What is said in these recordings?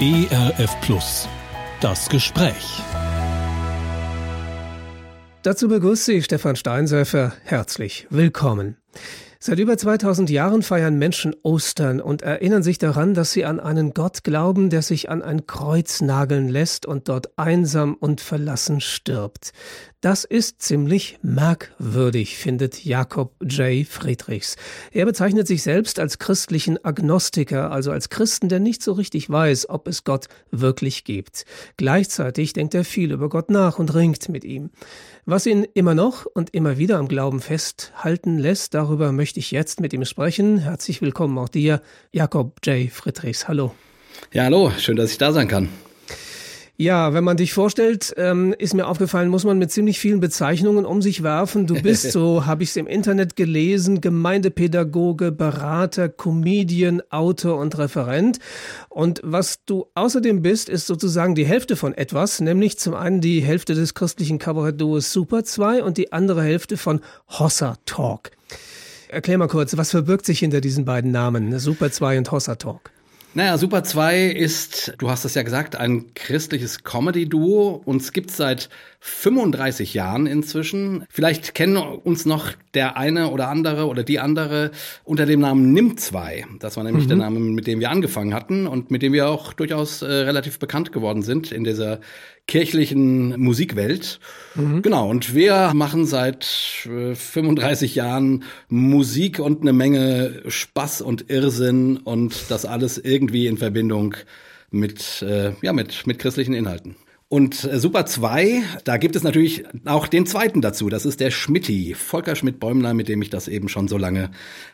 ERF Plus. Das Gespräch. Dazu begrüße ich Stefan Steinsäfer. Herzlich willkommen. Seit über 2000 Jahren feiern Menschen Ostern und erinnern sich daran, dass sie an einen Gott glauben, der sich an ein Kreuz nageln lässt und dort einsam und verlassen stirbt. Das ist ziemlich merkwürdig, findet Jakob J. Friedrichs. Er bezeichnet sich selbst als christlichen Agnostiker, also als Christen, der nicht so richtig weiß, ob es Gott wirklich gibt. Gleichzeitig denkt er viel über Gott nach und ringt mit ihm. Was ihn immer noch und immer wieder am Glauben festhalten lässt, darüber möchte ich jetzt mit ihm sprechen. Herzlich willkommen auch dir, Jakob J. Friedrichs. Hallo. Ja, hallo, schön, dass ich da sein kann. Ja, wenn man dich vorstellt, ähm, ist mir aufgefallen, muss man mit ziemlich vielen Bezeichnungen um sich werfen. Du bist, so habe ich es im Internet gelesen, Gemeindepädagoge, Berater, Comedian, Autor und Referent. Und was du außerdem bist, ist sozusagen die Hälfte von etwas, nämlich zum einen die Hälfte des christlichen Kabarettduos Super 2 und die andere Hälfte von Hossa Talk. Erklär mal kurz, was verbirgt sich hinter diesen beiden Namen, Super 2 und Hossa Talk? Naja, Super 2 ist, du hast es ja gesagt, ein christliches Comedy-Duo. Uns gibt's seit 35 Jahren inzwischen. Vielleicht kennen uns noch der eine oder andere oder die andere unter dem Namen Nimm 2. Das war nämlich mhm. der Name, mit dem wir angefangen hatten und mit dem wir auch durchaus äh, relativ bekannt geworden sind in dieser kirchlichen Musikwelt. Mhm. Genau, und wir machen seit äh, 35 Jahren Musik und eine Menge Spaß und Irrsinn und das alles irgendwie in Verbindung mit, äh, ja, mit, mit christlichen Inhalten. Und äh, Super 2, da gibt es natürlich auch den zweiten dazu. Das ist der Schmitti, Volker Schmidt-Bäumler, mit dem ich das eben schon so lange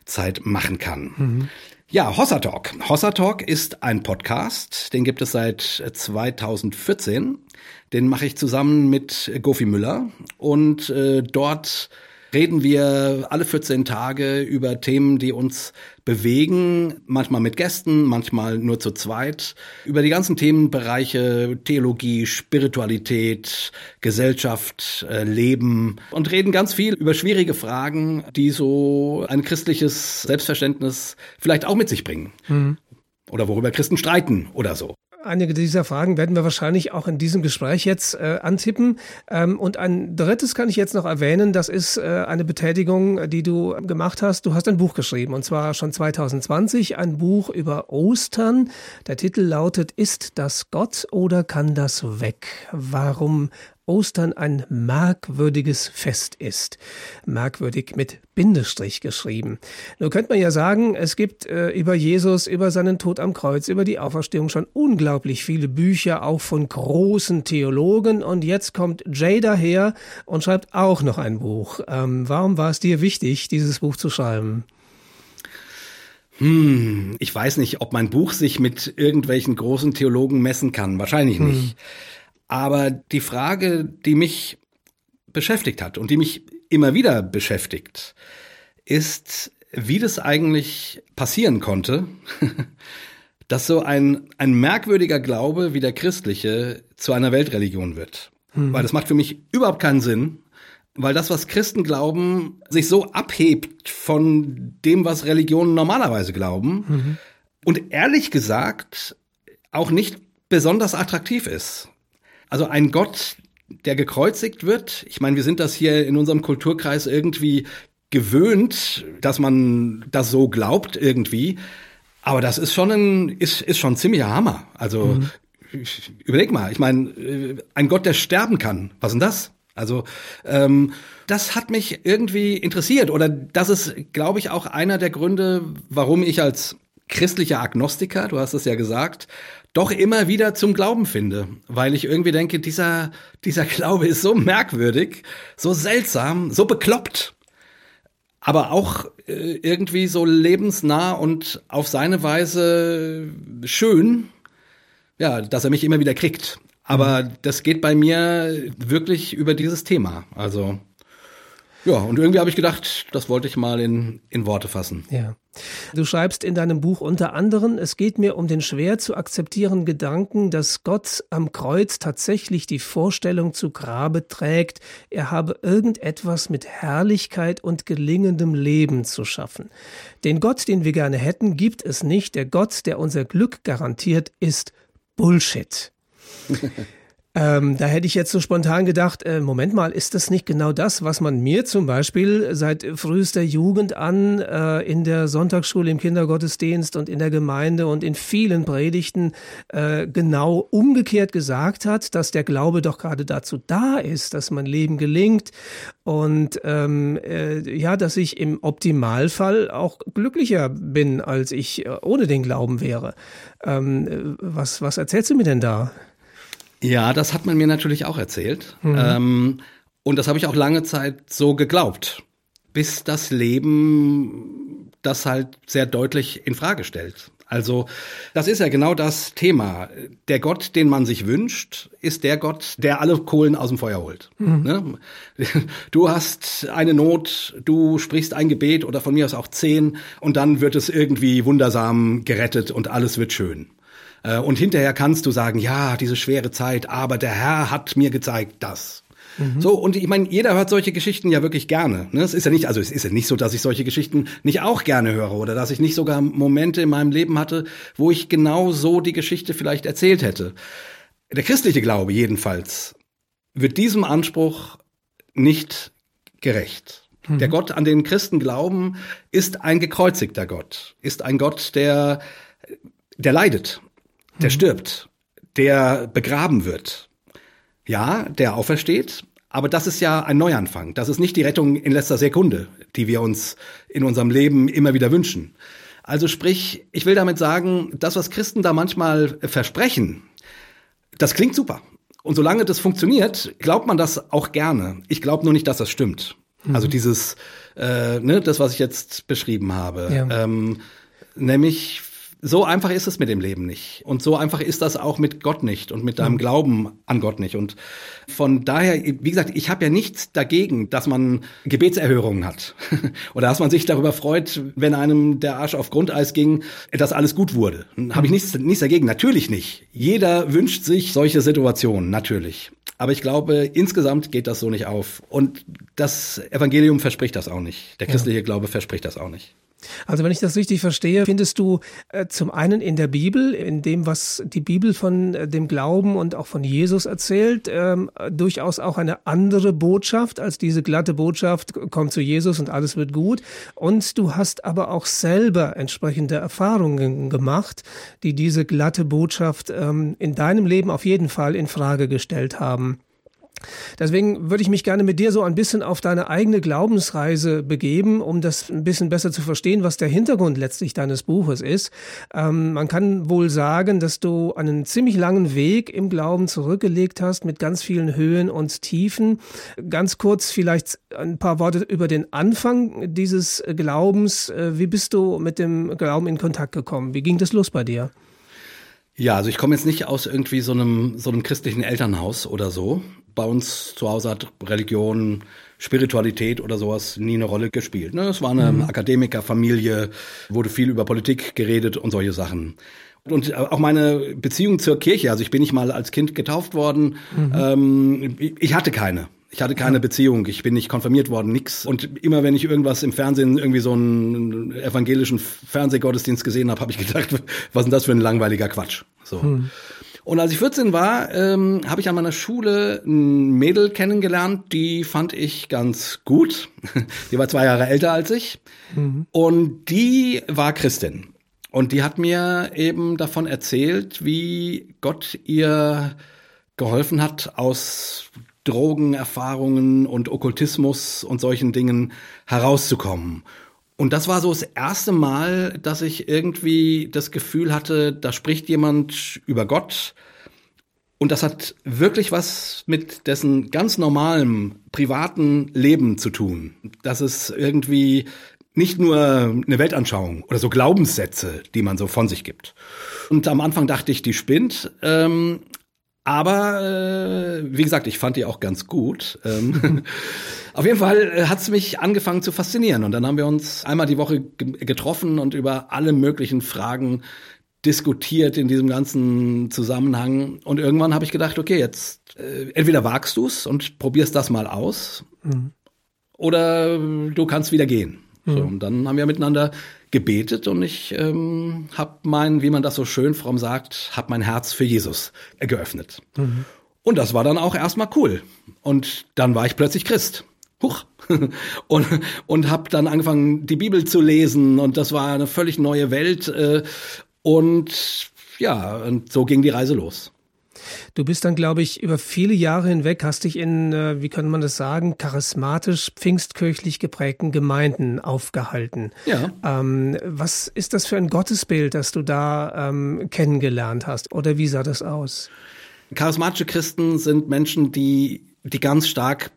Zeit machen kann. Mhm. Ja, Hossa Talk. Hossa Talk ist ein Podcast, den gibt es seit 2014. Den mache ich zusammen mit Gofi Müller und äh, dort reden wir alle 14 Tage über Themen, die uns bewegen, manchmal mit Gästen, manchmal nur zu zweit, über die ganzen Themenbereiche Theologie, Spiritualität, Gesellschaft, äh, Leben und reden ganz viel über schwierige Fragen, die so ein christliches Selbstverständnis vielleicht auch mit sich bringen. Mhm. Oder worüber Christen streiten oder so. Einige dieser Fragen werden wir wahrscheinlich auch in diesem Gespräch jetzt äh, antippen. Ähm, und ein drittes kann ich jetzt noch erwähnen, das ist äh, eine Betätigung, die du gemacht hast. Du hast ein Buch geschrieben, und zwar schon 2020, ein Buch über Ostern. Der Titel lautet, ist das Gott oder kann das weg? Warum Ostern ein merkwürdiges Fest ist. Merkwürdig mit Bindestrich geschrieben. Nur könnte man ja sagen, es gibt äh, über Jesus, über seinen Tod am Kreuz, über die Auferstehung schon unglaublich viele Bücher, auch von großen Theologen. Und jetzt kommt Jay daher und schreibt auch noch ein Buch. Ähm, warum war es dir wichtig, dieses Buch zu schreiben? Hm, ich weiß nicht, ob mein Buch sich mit irgendwelchen großen Theologen messen kann. Wahrscheinlich nicht. Hm. Aber die Frage, die mich beschäftigt hat und die mich immer wieder beschäftigt, ist, wie das eigentlich passieren konnte, dass so ein, ein merkwürdiger Glaube wie der christliche zu einer Weltreligion wird. Mhm. Weil das macht für mich überhaupt keinen Sinn, weil das, was Christen glauben, sich so abhebt von dem, was Religionen normalerweise glauben mhm. und ehrlich gesagt auch nicht besonders attraktiv ist. Also ein Gott, der gekreuzigt wird. Ich meine, wir sind das hier in unserem Kulturkreis irgendwie gewöhnt, dass man das so glaubt irgendwie. Aber das ist schon ein, ist, ist schon ein ziemlicher Hammer. Also mhm. überleg mal, ich meine, äh, ein Gott, der sterben kann. Was denn das? Also ähm, das hat mich irgendwie interessiert oder das ist, glaube ich, auch einer der Gründe, warum ich als christlicher Agnostiker, du hast es ja gesagt, doch immer wieder zum Glauben finde, weil ich irgendwie denke, dieser, dieser Glaube ist so merkwürdig, so seltsam, so bekloppt, aber auch äh, irgendwie so lebensnah und auf seine Weise schön, ja, dass er mich immer wieder kriegt. Aber mhm. das geht bei mir wirklich über dieses Thema. Also ja, und irgendwie habe ich gedacht, das wollte ich mal in, in Worte fassen. Ja. Du schreibst in deinem Buch unter anderem, es geht mir um den schwer zu akzeptierenden Gedanken, dass Gott am Kreuz tatsächlich die Vorstellung zu Grabe trägt, er habe irgendetwas mit Herrlichkeit und gelingendem Leben zu schaffen. Den Gott, den wir gerne hätten, gibt es nicht. Der Gott, der unser Glück garantiert, ist Bullshit. Ähm, da hätte ich jetzt so spontan gedacht, äh, Moment mal, ist das nicht genau das, was man mir zum Beispiel seit frühester Jugend an äh, in der Sonntagsschule, im Kindergottesdienst und in der Gemeinde und in vielen Predigten äh, genau umgekehrt gesagt hat, dass der Glaube doch gerade dazu da ist, dass mein Leben gelingt und ähm, äh, ja, dass ich im Optimalfall auch glücklicher bin, als ich äh, ohne den Glauben wäre. Ähm, äh, was, was erzählst du mir denn da? Ja, das hat man mir natürlich auch erzählt. Mhm. Ähm, und das habe ich auch lange Zeit so geglaubt, bis das Leben das halt sehr deutlich in Frage stellt. Also das ist ja genau das Thema. Der Gott, den man sich wünscht, ist der Gott, der alle Kohlen aus dem Feuer holt. Mhm. Ne? Du hast eine Not, du sprichst ein Gebet oder von mir aus auch zehn und dann wird es irgendwie wundersam gerettet und alles wird schön. Äh, und hinterher kannst du sagen, ja, diese schwere Zeit, aber der Herr hat mir gezeigt das. Mhm. So, und ich meine, jeder hört solche Geschichten ja wirklich gerne. Ne? Es ist ja nicht, also es ist ja nicht so, dass ich solche Geschichten nicht auch gerne höre oder dass ich nicht sogar Momente in meinem Leben hatte, wo ich genau so die Geschichte vielleicht erzählt hätte. Der christliche Glaube jedenfalls wird diesem Anspruch nicht gerecht. Mhm. Der Gott, an den Christen glauben, ist ein gekreuzigter Gott, ist ein Gott, der, der leidet, der mhm. stirbt, der begraben wird. Ja, der aufersteht, aber das ist ja ein Neuanfang. Das ist nicht die Rettung in letzter Sekunde, die wir uns in unserem Leben immer wieder wünschen. Also sprich, ich will damit sagen, das, was Christen da manchmal versprechen, das klingt super. Und solange das funktioniert, glaubt man das auch gerne. Ich glaube nur nicht, dass das stimmt. Mhm. Also dieses, äh, ne, das, was ich jetzt beschrieben habe. Ja. Ähm, nämlich so einfach ist es mit dem Leben nicht. Und so einfach ist das auch mit Gott nicht und mit deinem mhm. Glauben an Gott nicht. Und von daher, wie gesagt, ich habe ja nichts dagegen, dass man Gebetserhörungen hat. Oder dass man sich darüber freut, wenn einem der Arsch auf Grundeis ging, dass alles gut wurde. Habe ich mhm. nichts, nichts dagegen. Natürlich nicht. Jeder wünscht sich solche Situationen, natürlich. Aber ich glaube, insgesamt geht das so nicht auf. Und das Evangelium verspricht das auch nicht. Der christliche ja. Glaube verspricht das auch nicht. Also wenn ich das richtig verstehe, findest du äh, zum einen in der Bibel, in dem, was die Bibel von äh, dem Glauben und auch von Jesus erzählt, ähm, durchaus auch eine andere Botschaft als diese glatte Botschaft, komm zu Jesus und alles wird gut. Und du hast aber auch selber entsprechende Erfahrungen gemacht, die diese glatte Botschaft ähm, in deinem Leben auf jeden Fall in Frage gestellt haben. Deswegen würde ich mich gerne mit dir so ein bisschen auf deine eigene Glaubensreise begeben, um das ein bisschen besser zu verstehen, was der Hintergrund letztlich deines Buches ist. Ähm, man kann wohl sagen, dass du einen ziemlich langen Weg im Glauben zurückgelegt hast mit ganz vielen Höhen und Tiefen. Ganz kurz vielleicht ein paar Worte über den Anfang dieses Glaubens. Äh, wie bist du mit dem Glauben in Kontakt gekommen? Wie ging das los bei dir? Ja, also ich komme jetzt nicht aus irgendwie so einem so einem christlichen Elternhaus oder so bei uns zu Hause hat Religion, Spiritualität oder sowas nie eine Rolle gespielt. Ne? Es war eine mhm. Akademikerfamilie, wurde viel über Politik geredet und solche Sachen. Und auch meine Beziehung zur Kirche, also ich bin nicht mal als Kind getauft worden, mhm. ähm, ich hatte keine. Ich hatte keine Beziehung, ich bin nicht konfirmiert worden, nix. Und immer wenn ich irgendwas im Fernsehen, irgendwie so einen evangelischen Fernsehgottesdienst gesehen habe, habe ich gedacht, was ist denn das für ein langweiliger Quatsch? So. Hm. Und als ich 14 war, ähm, habe ich an meiner Schule ein Mädel kennengelernt, die fand ich ganz gut. Die war zwei Jahre älter als ich. Mhm. Und die war Christin. Und die hat mir eben davon erzählt, wie Gott ihr geholfen hat, aus Drogenerfahrungen und Okkultismus und solchen Dingen herauszukommen. Und das war so das erste Mal, dass ich irgendwie das Gefühl hatte, da spricht jemand über Gott. Und das hat wirklich was mit dessen ganz normalem privaten Leben zu tun. Das ist irgendwie nicht nur eine Weltanschauung oder so Glaubenssätze, die man so von sich gibt. Und am Anfang dachte ich, die spinnt. Ähm, aber äh, wie gesagt, ich fand die auch ganz gut. Ähm, auf jeden Fall äh, hat's mich angefangen zu faszinieren. Und dann haben wir uns einmal die Woche getroffen und über alle möglichen Fragen diskutiert in diesem ganzen Zusammenhang. Und irgendwann habe ich gedacht, okay, jetzt äh, entweder wagst du's und probierst das mal aus, mhm. oder du kannst wieder gehen. Mhm. So, und dann haben wir miteinander gebetet und ich ähm, habe mein, wie man das so schön fromm sagt, habe mein Herz für Jesus geöffnet. Mhm. Und das war dann auch erstmal cool. Und dann war ich plötzlich Christ. Huch. und und habe dann angefangen, die Bibel zu lesen und das war eine völlig neue Welt. Äh, und ja, und so ging die Reise los. Du bist dann, glaube ich, über viele Jahre hinweg, hast dich in, äh, wie könnte man das sagen, charismatisch, pfingstkirchlich geprägten Gemeinden aufgehalten. Ja. Ähm, was ist das für ein Gottesbild, das du da ähm, kennengelernt hast? Oder wie sah das aus? Charismatische Christen sind Menschen, die, die ganz stark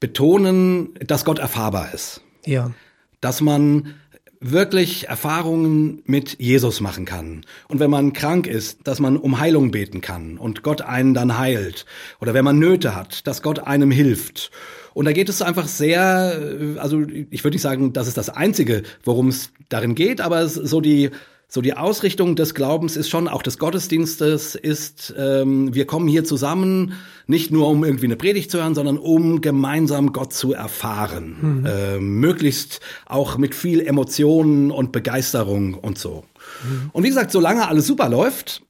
betonen, dass Gott erfahrbar ist. Ja. Dass man wirklich Erfahrungen mit Jesus machen kann. Und wenn man krank ist, dass man um Heilung beten kann und Gott einen dann heilt. Oder wenn man Nöte hat, dass Gott einem hilft. Und da geht es einfach sehr, also ich würde nicht sagen, das ist das Einzige, worum es darin geht, aber so die so die Ausrichtung des Glaubens ist schon auch des Gottesdienstes ist, ähm, wir kommen hier zusammen, nicht nur um irgendwie eine Predigt zu hören, sondern um gemeinsam Gott zu erfahren. Mhm. Äh, möglichst auch mit viel Emotionen und Begeisterung und so. Mhm. Und wie gesagt, solange alles super läuft,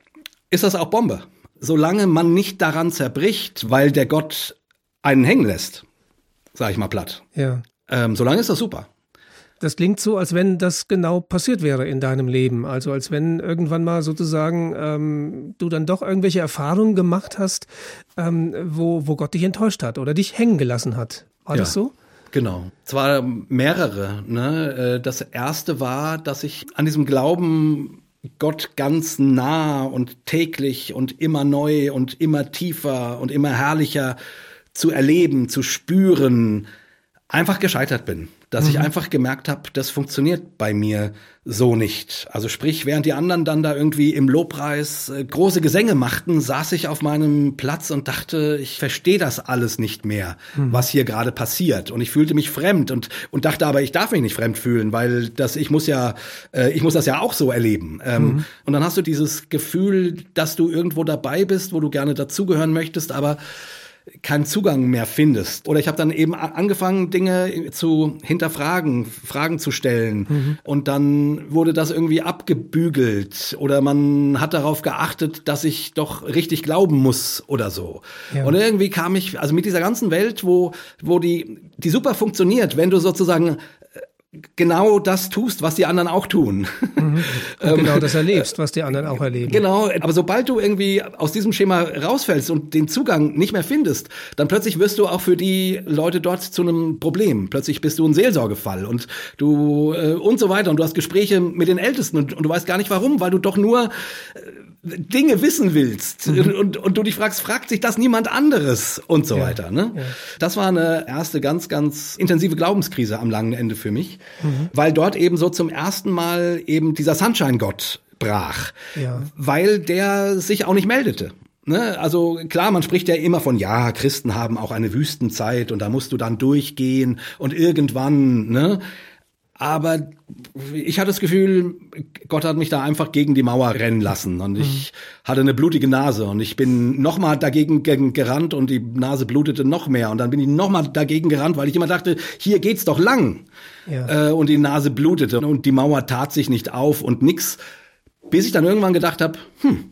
ist das auch Bombe. Solange man nicht daran zerbricht, weil der Gott einen hängen lässt, sag ich mal platt. Ja. Ähm, solange ist das super. Das klingt so, als wenn das genau passiert wäre in deinem Leben. Also als wenn irgendwann mal sozusagen ähm, du dann doch irgendwelche Erfahrungen gemacht hast, ähm, wo, wo Gott dich enttäuscht hat oder dich hängen gelassen hat. War ja. das so? Genau. Zwar mehrere. Ne? Äh, das erste war, dass ich an diesem Glauben Gott ganz nah und täglich und immer neu und immer tiefer und immer herrlicher zu erleben, zu spüren, einfach gescheitert bin dass mhm. ich einfach gemerkt habe, das funktioniert bei mir so nicht. Also sprich, während die anderen dann da irgendwie im Lobpreis äh, große Gesänge machten, saß ich auf meinem Platz und dachte, ich verstehe das alles nicht mehr, mhm. was hier gerade passiert. Und ich fühlte mich fremd und, und dachte aber, ich darf mich nicht fremd fühlen, weil das, ich muss ja, äh, ich muss das ja auch so erleben. Ähm, mhm. Und dann hast du dieses Gefühl, dass du irgendwo dabei bist, wo du gerne dazugehören möchtest, aber keinen Zugang mehr findest. Oder ich habe dann eben angefangen, Dinge zu hinterfragen, Fragen zu stellen. Mhm. Und dann wurde das irgendwie abgebügelt. Oder man hat darauf geachtet, dass ich doch richtig glauben muss oder so. Ja. Und irgendwie kam ich, also mit dieser ganzen Welt, wo, wo die, die super funktioniert, wenn du sozusagen genau das tust, was die anderen auch tun. Mhm. genau das erlebst, was die anderen auch erleben. Genau, aber sobald du irgendwie aus diesem Schema rausfällst und den Zugang nicht mehr findest, dann plötzlich wirst du auch für die Leute dort zu einem Problem. Plötzlich bist du ein Seelsorgefall und du äh, und so weiter und du hast Gespräche mit den Ältesten und, und du weißt gar nicht warum, weil du doch nur äh, Dinge wissen willst mhm. und, und du dich fragst, fragt sich das niemand anderes und so ja. weiter. Ne? Ja. Das war eine erste ganz, ganz intensive Glaubenskrise am langen Ende für mich, mhm. weil dort eben so zum ersten Mal eben dieser Sunshine-Gott brach, ja. weil der sich auch nicht meldete. Ne? Also klar, man spricht ja immer von, ja, Christen haben auch eine Wüstenzeit und da musst du dann durchgehen und irgendwann, ne? Aber ich hatte das Gefühl, Gott hat mich da einfach gegen die Mauer rennen lassen und ich mhm. hatte eine blutige Nase und ich bin nochmal dagegen gerannt und die Nase blutete noch mehr und dann bin ich nochmal dagegen gerannt, weil ich immer dachte, hier geht's doch lang. Ja. Äh, und die Nase blutete und die Mauer tat sich nicht auf und nix, bis ich dann irgendwann gedacht habe, hm,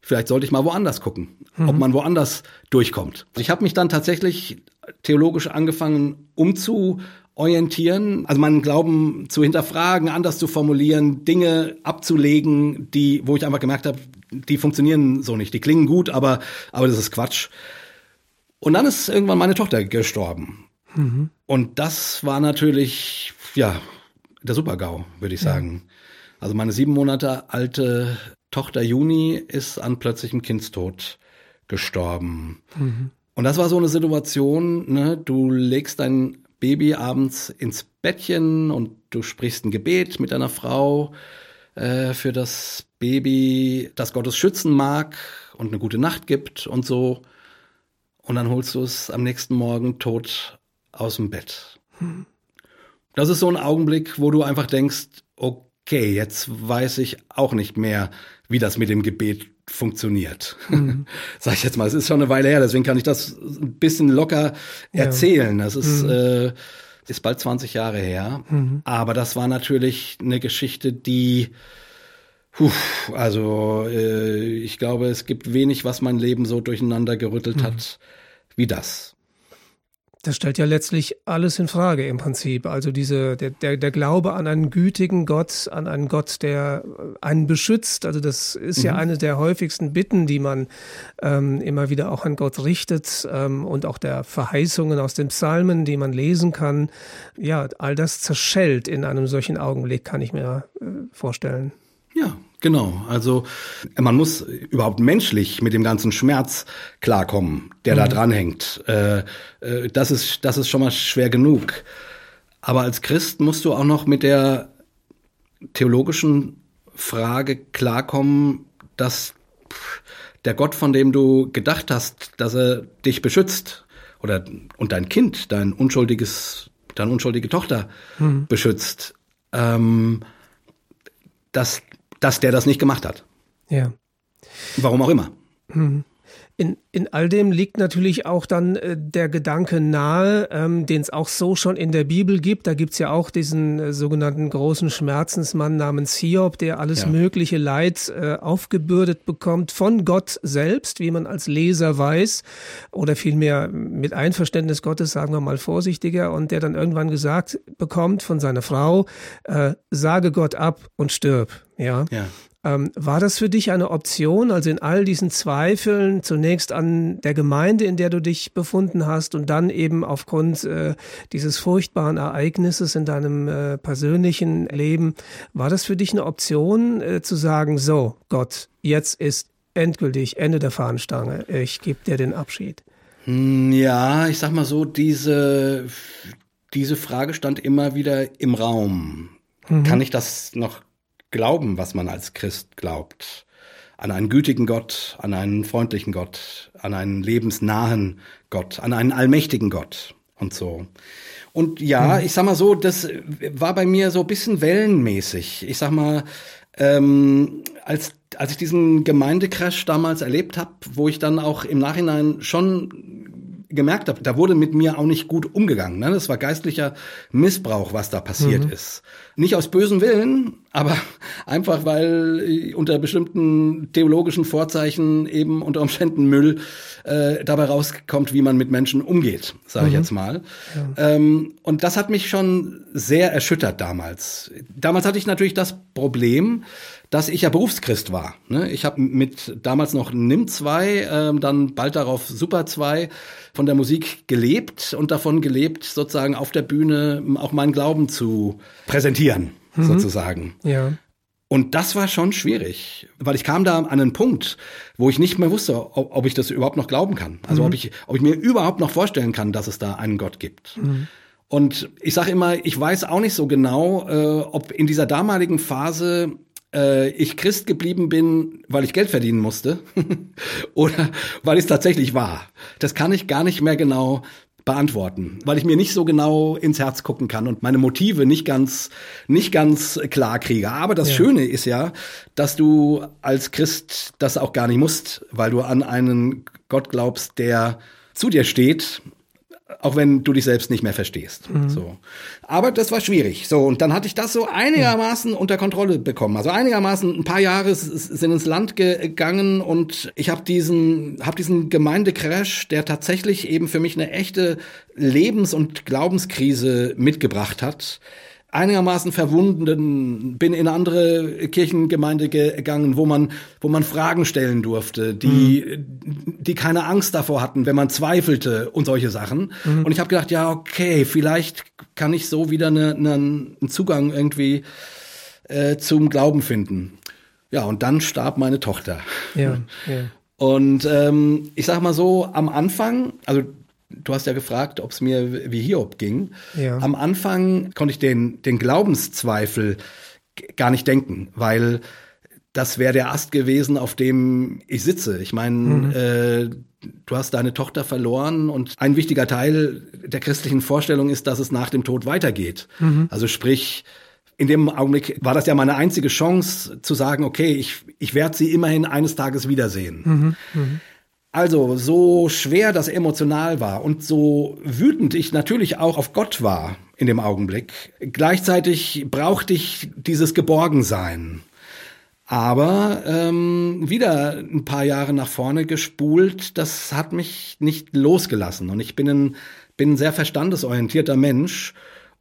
vielleicht sollte ich mal woanders gucken, mhm. ob man woanders durchkommt. Ich habe mich dann tatsächlich theologisch angefangen umzu orientieren, also meinen Glauben zu hinterfragen, anders zu formulieren, Dinge abzulegen, die, wo ich einfach gemerkt habe, die funktionieren so nicht. Die klingen gut, aber, aber das ist Quatsch. Und dann ist irgendwann meine Tochter gestorben. Mhm. Und das war natürlich, ja, der Supergau, würde ich sagen. Ja. Also meine sieben Monate alte Tochter Juni ist an plötzlichem Kindstod gestorben. Mhm. Und das war so eine Situation, ne, du legst dein Baby abends ins Bettchen und du sprichst ein Gebet mit deiner Frau äh, für das Baby, das Gottes schützen mag und eine gute Nacht gibt und so. Und dann holst du es am nächsten Morgen tot aus dem Bett. Das ist so ein Augenblick, wo du einfach denkst, okay, jetzt weiß ich auch nicht mehr, wie das mit dem Gebet funktioniert. Mhm. Sag ich jetzt mal, es ist schon eine Weile her, deswegen kann ich das ein bisschen locker erzählen. Ja. Das ist, mhm. äh, ist bald 20 Jahre her. Mhm. Aber das war natürlich eine Geschichte, die, puh, also äh, ich glaube, es gibt wenig, was mein Leben so durcheinander gerüttelt mhm. hat wie das. Das stellt ja letztlich alles in Frage im Prinzip. Also diese, der, der, der Glaube an einen gütigen Gott, an einen Gott, der einen beschützt. Also das ist mhm. ja eine der häufigsten Bitten, die man ähm, immer wieder auch an Gott richtet ähm, und auch der Verheißungen aus den Psalmen, die man lesen kann. Ja, all das zerschellt in einem solchen Augenblick, kann ich mir äh, vorstellen. Ja, Genau, also man muss überhaupt menschlich mit dem ganzen Schmerz klarkommen, der mhm. da dranhängt. Äh, äh, das ist das ist schon mal schwer genug. Aber als Christ musst du auch noch mit der theologischen Frage klarkommen, dass der Gott, von dem du gedacht hast, dass er dich beschützt oder und dein Kind, dein unschuldiges, deine unschuldige Tochter mhm. beschützt, ähm, dass dass der das nicht gemacht hat. Ja. Warum auch immer. Mhm. In, in all dem liegt natürlich auch dann äh, der Gedanke nahe, ähm, den es auch so schon in der Bibel gibt. Da gibt's ja auch diesen äh, sogenannten großen Schmerzensmann namens Hiob, der alles ja. mögliche Leid äh, aufgebürdet bekommt von Gott selbst, wie man als Leser weiß, oder vielmehr mit Einverständnis Gottes, sagen wir mal vorsichtiger, und der dann irgendwann gesagt bekommt von seiner Frau, äh, sage Gott ab und stirb. Ja. ja. Ähm, war das für dich eine Option, also in all diesen Zweifeln zunächst an der Gemeinde, in der du dich befunden hast und dann eben aufgrund äh, dieses furchtbaren Ereignisses in deinem äh, persönlichen Leben, war das für dich eine Option äh, zu sagen, so Gott, jetzt ist endgültig Ende der Fahnenstange, ich gebe dir den Abschied? Hm, ja, ich sag mal so, diese, diese Frage stand immer wieder im Raum. Mhm. Kann ich das noch glauben, was man als Christ glaubt. An einen gütigen Gott, an einen freundlichen Gott, an einen lebensnahen Gott, an einen allmächtigen Gott und so. Und ja, mhm. ich sag mal so, das war bei mir so ein bisschen wellenmäßig. Ich sag mal, ähm, als, als ich diesen Gemeindecrash damals erlebt habe, wo ich dann auch im Nachhinein schon gemerkt habe, da wurde mit mir auch nicht gut umgegangen. Ne? Das war geistlicher Missbrauch, was da passiert mhm. ist. Nicht aus bösem Willen, aber einfach, weil unter bestimmten theologischen Vorzeichen eben unter Umständen Müll äh, dabei rauskommt, wie man mit Menschen umgeht, sage ich mhm. jetzt mal. Ja. Ähm, und das hat mich schon sehr erschüttert damals. Damals hatte ich natürlich das Problem, dass ich ja Berufschrist war. Ne? Ich habe mit damals noch NIM 2, ähm, dann bald darauf Super 2 von der Musik gelebt und davon gelebt, sozusagen auf der Bühne auch meinen Glauben zu präsentieren, mhm. sozusagen. Ja. Und das war schon schwierig, weil ich kam da an einen Punkt, wo ich nicht mehr wusste, ob, ob ich das überhaupt noch glauben kann. Also mhm. ob ich, ob ich mir überhaupt noch vorstellen kann, dass es da einen Gott gibt. Mhm. Und ich sage immer, ich weiß auch nicht so genau, äh, ob in dieser damaligen Phase äh, ich Christ geblieben bin, weil ich Geld verdienen musste oder weil es tatsächlich war. Das kann ich gar nicht mehr genau beantworten, weil ich mir nicht so genau ins Herz gucken kann und meine Motive nicht ganz nicht ganz klar kriege. Aber das ja. Schöne ist ja, dass du als Christ das auch gar nicht musst, weil du an einen Gott glaubst, der zu dir steht auch wenn du dich selbst nicht mehr verstehst. Mhm. So. Aber das war schwierig. So, und dann hatte ich das so einigermaßen ja. unter Kontrolle bekommen. Also einigermaßen ein paar Jahre sind ins Land gegangen und ich habe diesen, hab diesen Gemeindecrash, der tatsächlich eben für mich eine echte Lebens- und Glaubenskrise mitgebracht hat einigermaßen verwunden, bin in andere Kirchengemeinde gegangen, wo man, wo man Fragen stellen durfte, die, mhm. die keine Angst davor hatten, wenn man zweifelte und solche Sachen. Mhm. Und ich habe gedacht, ja, okay, vielleicht kann ich so wieder eine, eine, einen Zugang irgendwie äh, zum Glauben finden. Ja, und dann starb meine Tochter. Ja, ja. Und ähm, ich sag mal so, am Anfang, also Du hast ja gefragt, ob es mir wie Hiob ging. Ja. Am Anfang konnte ich den, den Glaubenszweifel gar nicht denken, weil das wäre der Ast gewesen, auf dem ich sitze. Ich meine, mhm. äh, du hast deine Tochter verloren und ein wichtiger Teil der christlichen Vorstellung ist, dass es nach dem Tod weitergeht. Mhm. Also sprich, in dem Augenblick war das ja meine einzige Chance zu sagen, okay, ich, ich werde sie immerhin eines Tages wiedersehen. Mhm. Also, so schwer das emotional war und so wütend ich natürlich auch auf Gott war in dem Augenblick, gleichzeitig brauchte ich dieses Geborgensein. Aber ähm, wieder ein paar Jahre nach vorne gespult, das hat mich nicht losgelassen. Und ich bin ein, bin ein sehr verstandesorientierter Mensch.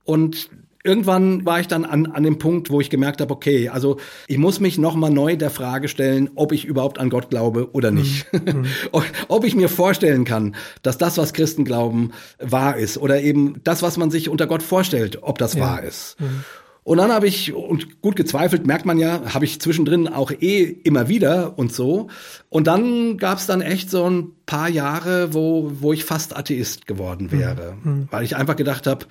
Und irgendwann war ich dann an, an dem Punkt, wo ich gemerkt habe, okay, also ich muss mich nochmal neu der Frage stellen, ob ich überhaupt an Gott glaube oder nicht. Mhm. ob ich mir vorstellen kann, dass das, was Christen glauben, wahr ist oder eben das, was man sich unter Gott vorstellt, ob das ja. wahr ist. Mhm. Und dann habe ich, und gut gezweifelt, merkt man ja, habe ich zwischendrin auch eh immer wieder und so. Und dann gab es dann echt so ein paar Jahre, wo, wo ich fast Atheist geworden wäre. Mhm. Weil ich einfach gedacht habe,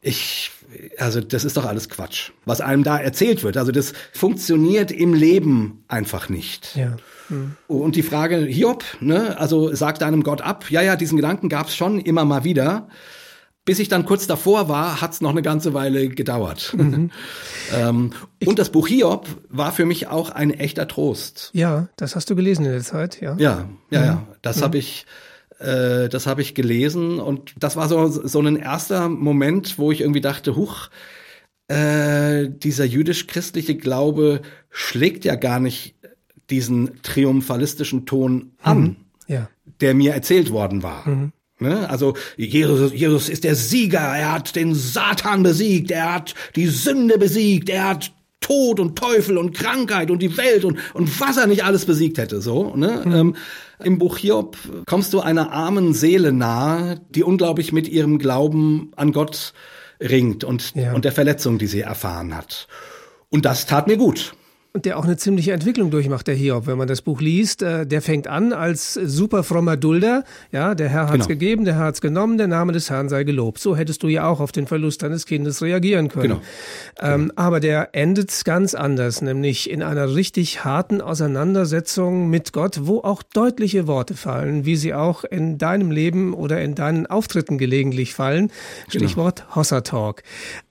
ich, also das ist doch alles Quatsch, was einem da erzählt wird. Also das funktioniert im Leben einfach nicht. Ja. Hm. Und die Frage Hiob, ne, also sagt einem Gott ab, ja, ja, diesen Gedanken gab es schon immer mal wieder. Bis ich dann kurz davor war, hat es noch eine ganze Weile gedauert. Mhm. ähm, und das Buch Hiob war für mich auch ein echter Trost. Ja, das hast du gelesen in der Zeit, ja. Ja, ja, mhm. ja. Das mhm. habe ich äh, das habe ich gelesen und das war so, so ein erster Moment, wo ich irgendwie dachte, huch, äh, dieser jüdisch-christliche Glaube schlägt ja gar nicht diesen triumphalistischen Ton an, mhm. ja. der mir erzählt worden war. Mhm. Ne? Also Jesus, Jesus ist der Sieger, er hat den Satan besiegt, er hat die Sünde besiegt, er hat Tod und Teufel und Krankheit und die Welt und, und was er nicht alles besiegt hätte. So, ne? Mhm. Ähm, Im Buch Hiob kommst du einer armen Seele nahe, die unglaublich mit ihrem Glauben an Gott ringt und, ja. und der Verletzung, die sie erfahren hat. Und das tat mir gut. Und der auch eine ziemliche Entwicklung durchmacht, der Hiob, wenn man das Buch liest. Äh, der fängt an als super frommer Dulder. Ja, der Herr hat's genau. gegeben, der Herr hat's genommen, der Name des Herrn sei gelobt. So hättest du ja auch auf den Verlust deines Kindes reagieren können. Genau. Ähm, genau. Aber der endet ganz anders, nämlich in einer richtig harten Auseinandersetzung mit Gott, wo auch deutliche Worte fallen, wie sie auch in deinem Leben oder in deinen Auftritten gelegentlich fallen. Genau. Stichwort Hossa Talk.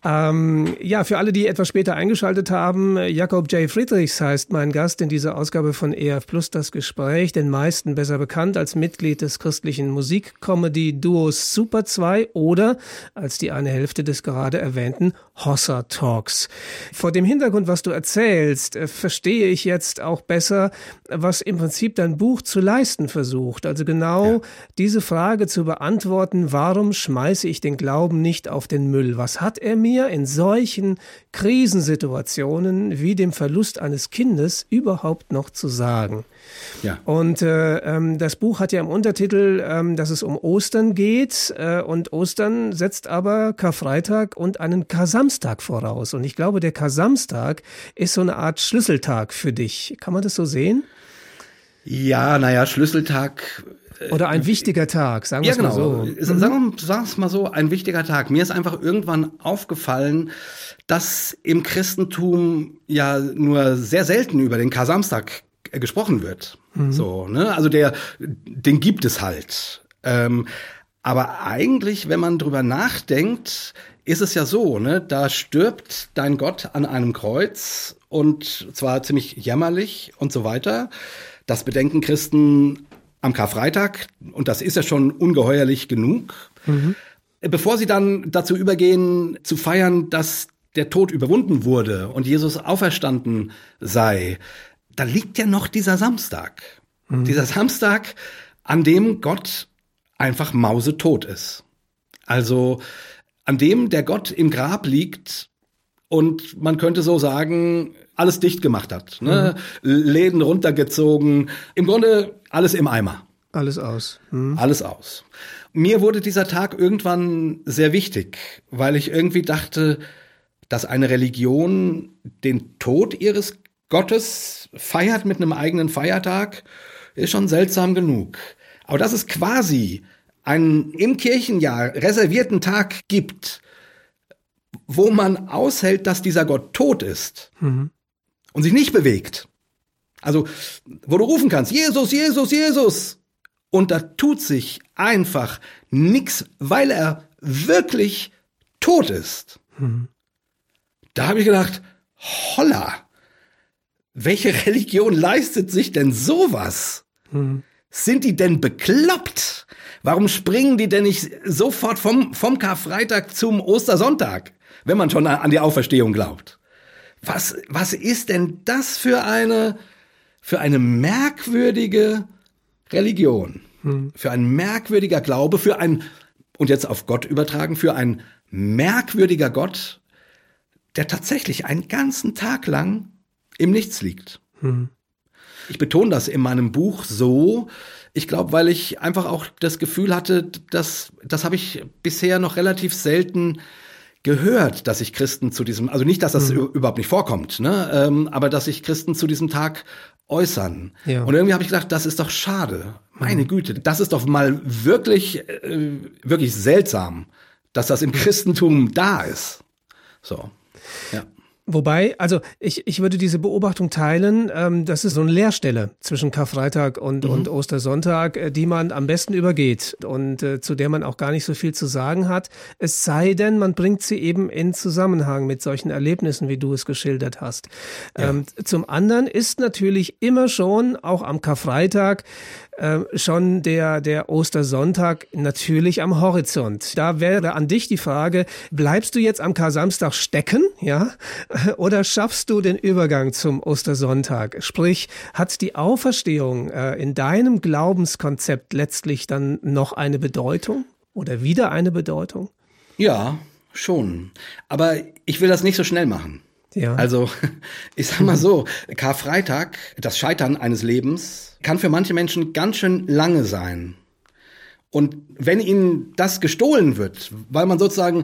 Ähm, ja, für alle, die etwas später eingeschaltet haben, Jakob J. Fried Friedrichs heißt mein Gast in dieser Ausgabe von EF Plus das Gespräch, den meisten besser bekannt als Mitglied des christlichen Musik-Comedy-Duos Super 2 oder als die eine Hälfte des gerade erwähnten Hossa Talks. Vor dem Hintergrund, was du erzählst, äh, verstehe ich jetzt auch besser, was im Prinzip dein Buch zu leisten versucht. Also genau ja. diese Frage zu beantworten, warum schmeiße ich den Glauben nicht auf den Müll? Was hat er mir in solchen Krisensituationen wie dem Verlust eines Kindes überhaupt noch zu sagen? Ja. Und äh, ähm, das Buch hat ja im Untertitel, ähm, dass es um Ostern geht äh, und Ostern setzt aber Karfreitag und einen Kasamstag voraus. Und ich glaube, der Kasamstag ist so eine Art Schlüsseltag für dich. Kann man das so sehen? Ja, naja, Schlüsseltag oder ein wichtiger Tag, sagen wir ja, genau. mal so. Mhm. Sagen wir es mal so, ein wichtiger Tag. Mir ist einfach irgendwann aufgefallen, dass im Christentum ja nur sehr selten über den Kasamstag äh, gesprochen wird. Mhm. So, ne? Also der, den gibt es halt. Ähm, aber eigentlich, wenn man drüber nachdenkt, ist es ja so, ne? Da stirbt dein Gott an einem Kreuz und zwar ziemlich jämmerlich und so weiter. Das bedenken Christen am Karfreitag und das ist ja schon ungeheuerlich genug. Mhm. Bevor sie dann dazu übergehen, zu feiern, dass der Tod überwunden wurde und Jesus auferstanden sei, da liegt ja noch dieser Samstag. Mhm. Dieser Samstag, an dem Gott einfach mausetot ist. Also an dem der Gott im Grab liegt und man könnte so sagen, alles dicht gemacht hat. Ne? Mhm. Läden runtergezogen. Im Grunde alles im Eimer. Alles aus. Mhm. Alles aus. Mir wurde dieser Tag irgendwann sehr wichtig, weil ich irgendwie dachte, dass eine Religion den Tod ihres Gottes feiert mit einem eigenen Feiertag, ist schon seltsam genug. Aber dass es quasi einen im Kirchenjahr reservierten Tag gibt, wo man aushält, dass dieser Gott tot ist mhm. Und sich nicht bewegt. Also, wo du rufen kannst, Jesus, Jesus, Jesus. Und da tut sich einfach nix, weil er wirklich tot ist. Mhm. Da habe ich gedacht, holla, welche Religion leistet sich denn sowas? Hm. Sind die denn bekloppt? Warum springen die denn nicht sofort vom, vom Karfreitag zum Ostersonntag, wenn man schon an die Auferstehung glaubt? Was, was ist denn das für eine, für eine merkwürdige Religion? Hm. Für ein merkwürdiger Glaube, für ein, und jetzt auf Gott übertragen, für ein merkwürdiger Gott, der tatsächlich einen ganzen Tag lang im Nichts liegt. Hm. Ich betone das in meinem Buch so, ich glaube, weil ich einfach auch das Gefühl hatte, dass das habe ich bisher noch relativ selten gehört, dass sich Christen zu diesem, also nicht, dass das mhm. überhaupt nicht vorkommt, ne, ähm, aber dass sich Christen zu diesem Tag äußern. Ja. Und irgendwie habe ich gedacht, das ist doch schade. Meine mhm. Güte, das ist doch mal wirklich, äh, wirklich seltsam, dass das im Christentum da ist. So, ja. Wobei, also ich, ich würde diese Beobachtung teilen, ähm, das ist so eine Leerstelle zwischen Karfreitag und, mhm. und Ostersonntag, äh, die man am besten übergeht und äh, zu der man auch gar nicht so viel zu sagen hat. Es sei denn, man bringt sie eben in Zusammenhang mit solchen Erlebnissen, wie du es geschildert hast. Ja. Ähm, zum anderen ist natürlich immer schon, auch am Karfreitag, äh, schon der, der Ostersonntag natürlich am Horizont. Da wäre an dich die Frage, bleibst du jetzt am Kar-Samstag stecken, ja? Oder schaffst du den Übergang zum Ostersonntag? Sprich, hat die Auferstehung äh, in deinem Glaubenskonzept letztlich dann noch eine Bedeutung oder wieder eine Bedeutung? Ja, schon. Aber ich will das nicht so schnell machen. Ja. Also, ich sag mal so, Karfreitag, das Scheitern eines Lebens, kann für manche Menschen ganz schön lange sein. Und wenn ihnen das gestohlen wird, weil man sozusagen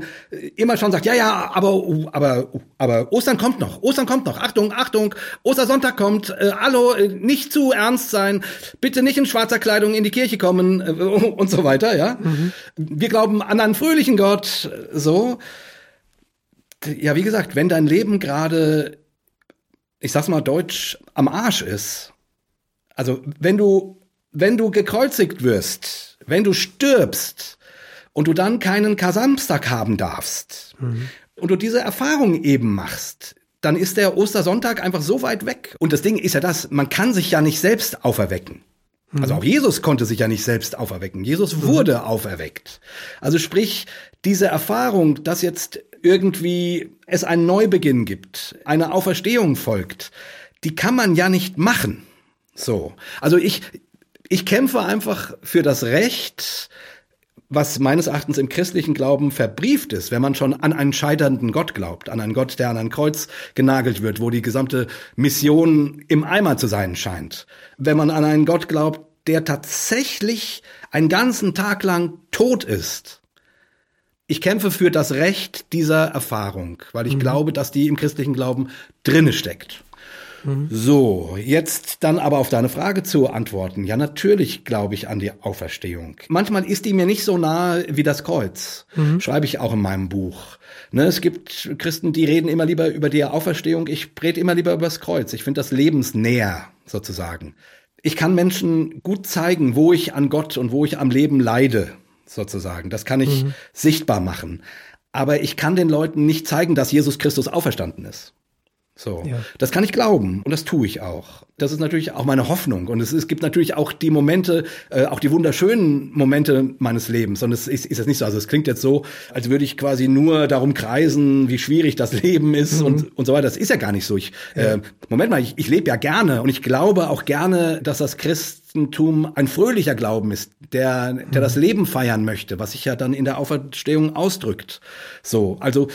immer schon sagt, ja, ja, aber, aber, aber Ostern kommt noch, Ostern kommt noch, Achtung, Achtung, Ostersonntag kommt, äh, hallo, äh, nicht zu ernst sein, bitte nicht in schwarzer Kleidung in die Kirche kommen äh, und so weiter, ja. Mhm. Wir glauben an einen fröhlichen Gott, so ja, wie gesagt, wenn dein Leben gerade, ich sag's mal deutsch, am Arsch ist, also wenn du, wenn du gekreuzigt wirst, wenn du stirbst und du dann keinen Kasamstag haben darfst mhm. und du diese Erfahrung eben machst, dann ist der Ostersonntag einfach so weit weg. Und das Ding ist ja das, man kann sich ja nicht selbst auferwecken. Also mhm. auch Jesus konnte sich ja nicht selbst auferwecken. Jesus mhm. wurde auferweckt. Also sprich, diese Erfahrung, dass jetzt irgendwie es einen Neubeginn gibt, eine Auferstehung folgt, die kann man ja nicht machen. So. Also ich, ich kämpfe einfach für das Recht, was meines Erachtens im christlichen Glauben verbrieft ist, wenn man schon an einen scheiternden Gott glaubt, an einen Gott, der an ein Kreuz genagelt wird, wo die gesamte Mission im Eimer zu sein scheint. Wenn man an einen Gott glaubt, der tatsächlich einen ganzen Tag lang tot ist ich kämpfe für das Recht dieser Erfahrung, weil ich mhm. glaube, dass die im christlichen Glauben drinne steckt. Mhm. So, jetzt dann aber auf deine Frage zu antworten. Ja, natürlich glaube ich an die Auferstehung. Manchmal ist die mir nicht so nahe wie das Kreuz. Mhm. Schreibe ich auch in meinem Buch. Ne, es gibt Christen, die reden immer lieber über die Auferstehung. Ich rede immer lieber über das Kreuz. Ich finde das lebensnäher sozusagen. Ich kann Menschen gut zeigen, wo ich an Gott und wo ich am Leben leide sozusagen. Das kann ich mhm. sichtbar machen. Aber ich kann den Leuten nicht zeigen, dass Jesus Christus auferstanden ist. So, ja. das kann ich glauben und das tue ich auch. Das ist natürlich auch meine Hoffnung und es, es gibt natürlich auch die Momente, äh, auch die wunderschönen Momente meines Lebens. Und es ist, ist jetzt nicht so, also es klingt jetzt so, als würde ich quasi nur darum kreisen, wie schwierig das Leben ist mhm. und und so weiter. Das ist ja gar nicht so. Ich, ja. äh, Moment mal, ich, ich lebe ja gerne und ich glaube auch gerne, dass das Christentum ein fröhlicher Glauben ist, der der mhm. das Leben feiern möchte, was sich ja dann in der Auferstehung ausdrückt. So, also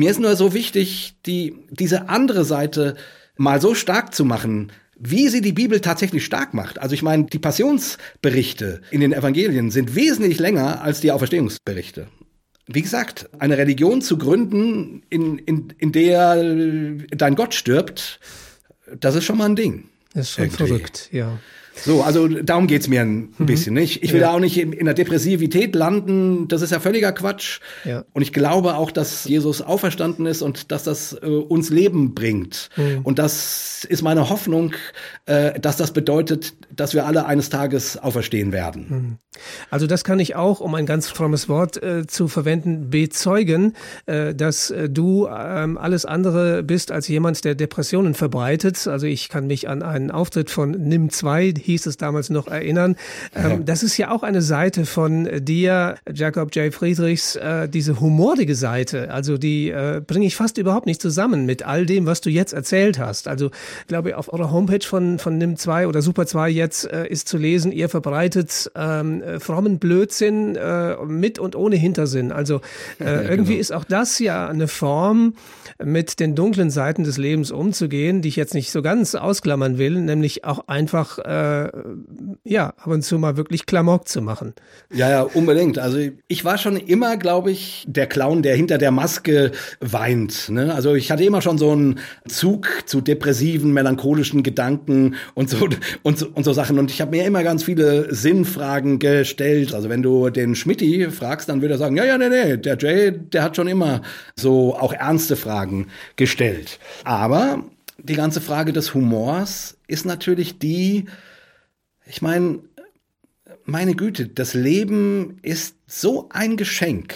mir ist nur so wichtig, die, diese andere Seite mal so stark zu machen, wie sie die Bibel tatsächlich stark macht. Also ich meine, die Passionsberichte in den Evangelien sind wesentlich länger als die Auferstehungsberichte. Wie gesagt, eine Religion zu gründen, in, in, in der dein Gott stirbt, das ist schon mal ein Ding. Das ist schon irgendwie. verrückt, ja. So, also darum geht's mir ein mhm. bisschen. Nicht? Ich will ja. da auch nicht in, in der Depressivität landen. Das ist ja völliger Quatsch. Ja. Und ich glaube auch, dass Jesus auferstanden ist und dass das äh, uns Leben bringt. Mhm. Und das ist meine Hoffnung, äh, dass das bedeutet, dass wir alle eines Tages auferstehen werden. Mhm. Also das kann ich auch, um ein ganz frommes Wort äh, zu verwenden, bezeugen, äh, dass äh, du ähm, alles andere bist als jemand, der Depressionen verbreitet. Also ich kann mich an einen Auftritt von NIM 2 hieß es damals noch, erinnern. Ähm, das ist ja auch eine Seite von dir, Jacob J. Friedrichs, äh, diese humorige Seite. Also die äh, bringe ich fast überhaupt nicht zusammen mit all dem, was du jetzt erzählt hast. Also ich glaube, auf eurer Homepage von, von NIM2 oder Super 2 jetzt äh, ist zu lesen, ihr verbreitet ähm, äh, frommen Blödsinn äh, mit und ohne Hintersinn. Also äh, ja, irgendwie genau. ist auch das ja eine Form, mit den dunklen Seiten des Lebens umzugehen, die ich jetzt nicht so ganz ausklammern will, nämlich auch einfach, äh, ja, ab und zu mal wirklich Klamauk zu machen. Ja, ja, unbedingt. Also ich war schon immer, glaube ich, der Clown, der hinter der Maske weint. Ne? Also ich hatte immer schon so einen Zug zu depressiven, melancholischen Gedanken und so und so, und so Sachen. Und ich habe mir immer ganz viele Sinnfragen gestellt. Also wenn du den Schmidti fragst, dann würde er sagen, ja, ja, nee, nee, der Jay, der hat schon immer so auch ernste Fragen gestellt. Aber die ganze Frage des Humors ist natürlich die, ich meine, meine Güte, das Leben ist so ein Geschenk.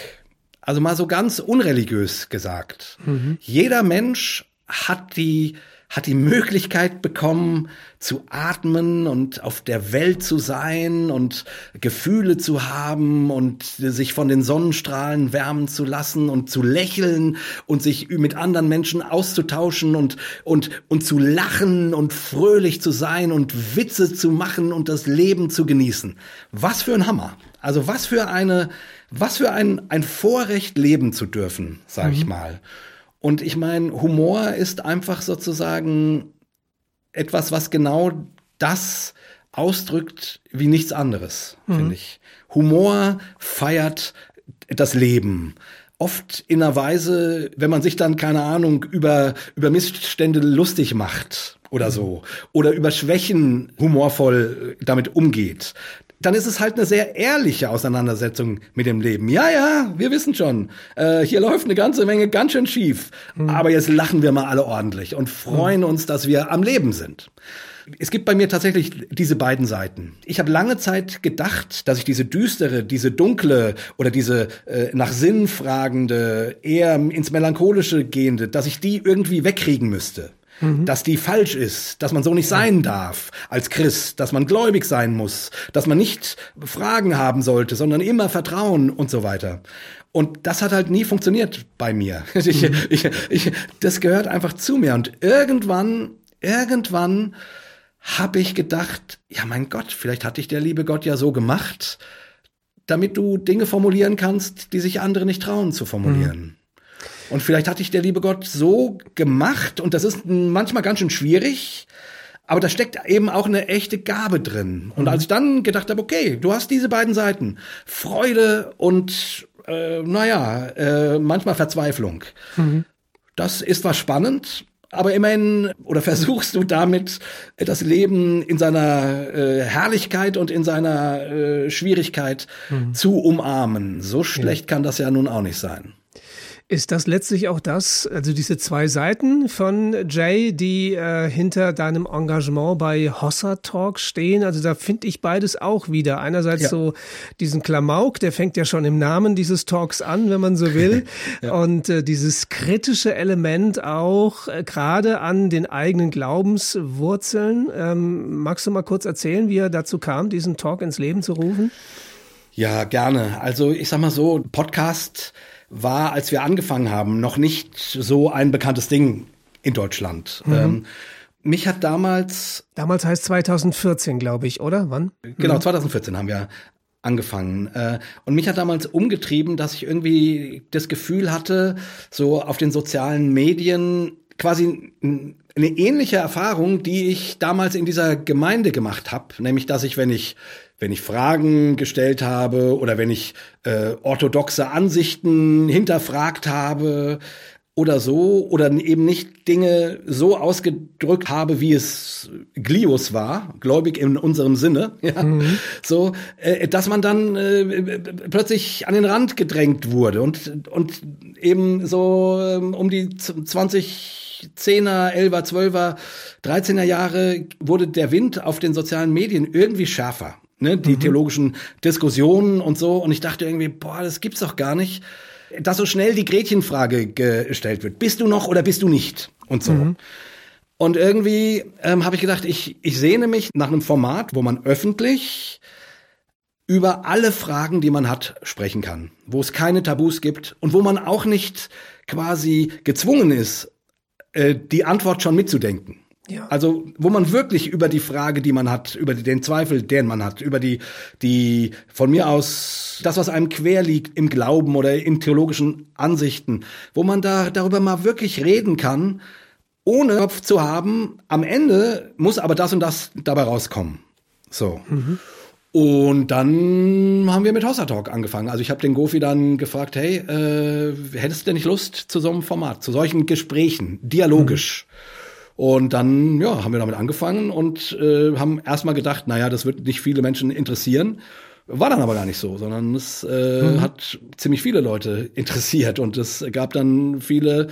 Also mal so ganz unreligiös gesagt. Mhm. Jeder Mensch hat die hat die Möglichkeit bekommen, zu atmen und auf der Welt zu sein und Gefühle zu haben und sich von den Sonnenstrahlen wärmen zu lassen und zu lächeln und sich mit anderen Menschen auszutauschen und, und, und zu lachen und fröhlich zu sein und Witze zu machen und das Leben zu genießen. Was für ein Hammer. Also was für eine, was für ein, ein Vorrecht leben zu dürfen, sag mhm. ich mal. Und ich meine, Humor ist einfach sozusagen etwas, was genau das ausdrückt wie nichts anderes, mhm. finde ich. Humor feiert das Leben. Oft in einer Weise, wenn man sich dann, keine Ahnung, über, über Missstände lustig macht oder so. Oder über Schwächen humorvoll damit umgeht dann ist es halt eine sehr ehrliche Auseinandersetzung mit dem Leben. Ja, ja, wir wissen schon, äh, hier läuft eine ganze Menge ganz schön schief. Mhm. Aber jetzt lachen wir mal alle ordentlich und freuen mhm. uns, dass wir am Leben sind. Es gibt bei mir tatsächlich diese beiden Seiten. Ich habe lange Zeit gedacht, dass ich diese düstere, diese dunkle oder diese äh, nach Sinn fragende, eher ins Melancholische gehende, dass ich die irgendwie wegkriegen müsste mhm. dass die falsch ist, dass man so nicht sein darf als Christ, dass man gläubig sein muss, dass man nicht Fragen haben sollte, sondern immer Vertrauen und so weiter. Und das hat halt nie funktioniert bei mir. Ich, mhm. ich, ich, das gehört einfach zu mir. Und irgendwann, irgendwann habe ich gedacht, ja mein Gott, vielleicht hat dich der liebe Gott ja so gemacht, damit du Dinge formulieren kannst, die sich andere nicht trauen zu formulieren. Mhm. Und vielleicht hatte ich der liebe Gott so gemacht, und das ist manchmal ganz schön schwierig, aber da steckt eben auch eine echte Gabe drin. Und mhm. als ich dann gedacht habe, okay, du hast diese beiden Seiten, Freude und äh, naja, äh, manchmal Verzweiflung. Mhm. Das ist was spannend. Aber immerhin, oder versuchst du damit das Leben in seiner äh, Herrlichkeit und in seiner äh, Schwierigkeit mhm. zu umarmen. So schlecht ja. kann das ja nun auch nicht sein. Ist das letztlich auch das, also diese zwei Seiten von Jay, die äh, hinter deinem Engagement bei Hossa Talk stehen? Also da finde ich beides auch wieder. Einerseits ja. so diesen Klamauk, der fängt ja schon im Namen dieses Talks an, wenn man so will. ja. Und äh, dieses kritische Element auch äh, gerade an den eigenen Glaubenswurzeln. Ähm, magst du mal kurz erzählen, wie er dazu kam, diesen Talk ins Leben zu rufen? Ja, gerne. Also ich sag mal so, Podcast war, als wir angefangen haben, noch nicht so ein bekanntes Ding in Deutschland. Mhm. Ähm, mich hat damals. Damals heißt 2014, glaube ich, oder? Wann? Genau, 2014 mhm. haben wir angefangen. Äh, und mich hat damals umgetrieben, dass ich irgendwie das Gefühl hatte, so auf den sozialen Medien quasi eine ähnliche Erfahrung, die ich damals in dieser Gemeinde gemacht habe, nämlich dass ich, wenn ich wenn ich Fragen gestellt habe oder wenn ich äh, orthodoxe Ansichten hinterfragt habe oder so oder eben nicht Dinge so ausgedrückt habe, wie es Glios war, gläubig in unserem Sinne, ja, mhm. so, äh, dass man dann äh, plötzlich an den Rand gedrängt wurde und und eben so äh, um die 20 10er, 11er, 12er, 13er Jahre wurde der Wind auf den sozialen Medien irgendwie schärfer ne, die mhm. theologischen Diskussionen und so. Und ich dachte irgendwie, boah, das gibt's doch gar nicht, dass so schnell die Gretchenfrage gestellt wird. Bist du noch oder bist du nicht? Und so. Mhm. Und irgendwie ähm, habe ich gedacht, ich, ich sehne mich nach einem Format, wo man öffentlich über alle Fragen, die man hat, sprechen kann, wo es keine Tabus gibt und wo man auch nicht quasi gezwungen ist, äh, die Antwort schon mitzudenken. Ja. Also, wo man wirklich über die Frage, die man hat, über den Zweifel, den man hat, über die, die von mir aus, das, was einem quer liegt im Glauben oder in theologischen Ansichten, wo man da darüber mal wirklich reden kann, ohne Kopf zu haben, am Ende muss aber das und das dabei rauskommen. So. Mhm. Und dann haben wir mit Hossa Talk angefangen. Also ich habe den Gofi dann gefragt, hey, äh, hättest du denn nicht Lust zu so einem Format, zu solchen Gesprächen, dialogisch? Mhm. Und dann, ja, haben wir damit angefangen und äh, haben erstmal gedacht, naja, das wird nicht viele Menschen interessieren. War dann aber gar nicht so, sondern es äh, mhm. hat ziemlich viele Leute interessiert und es gab dann viele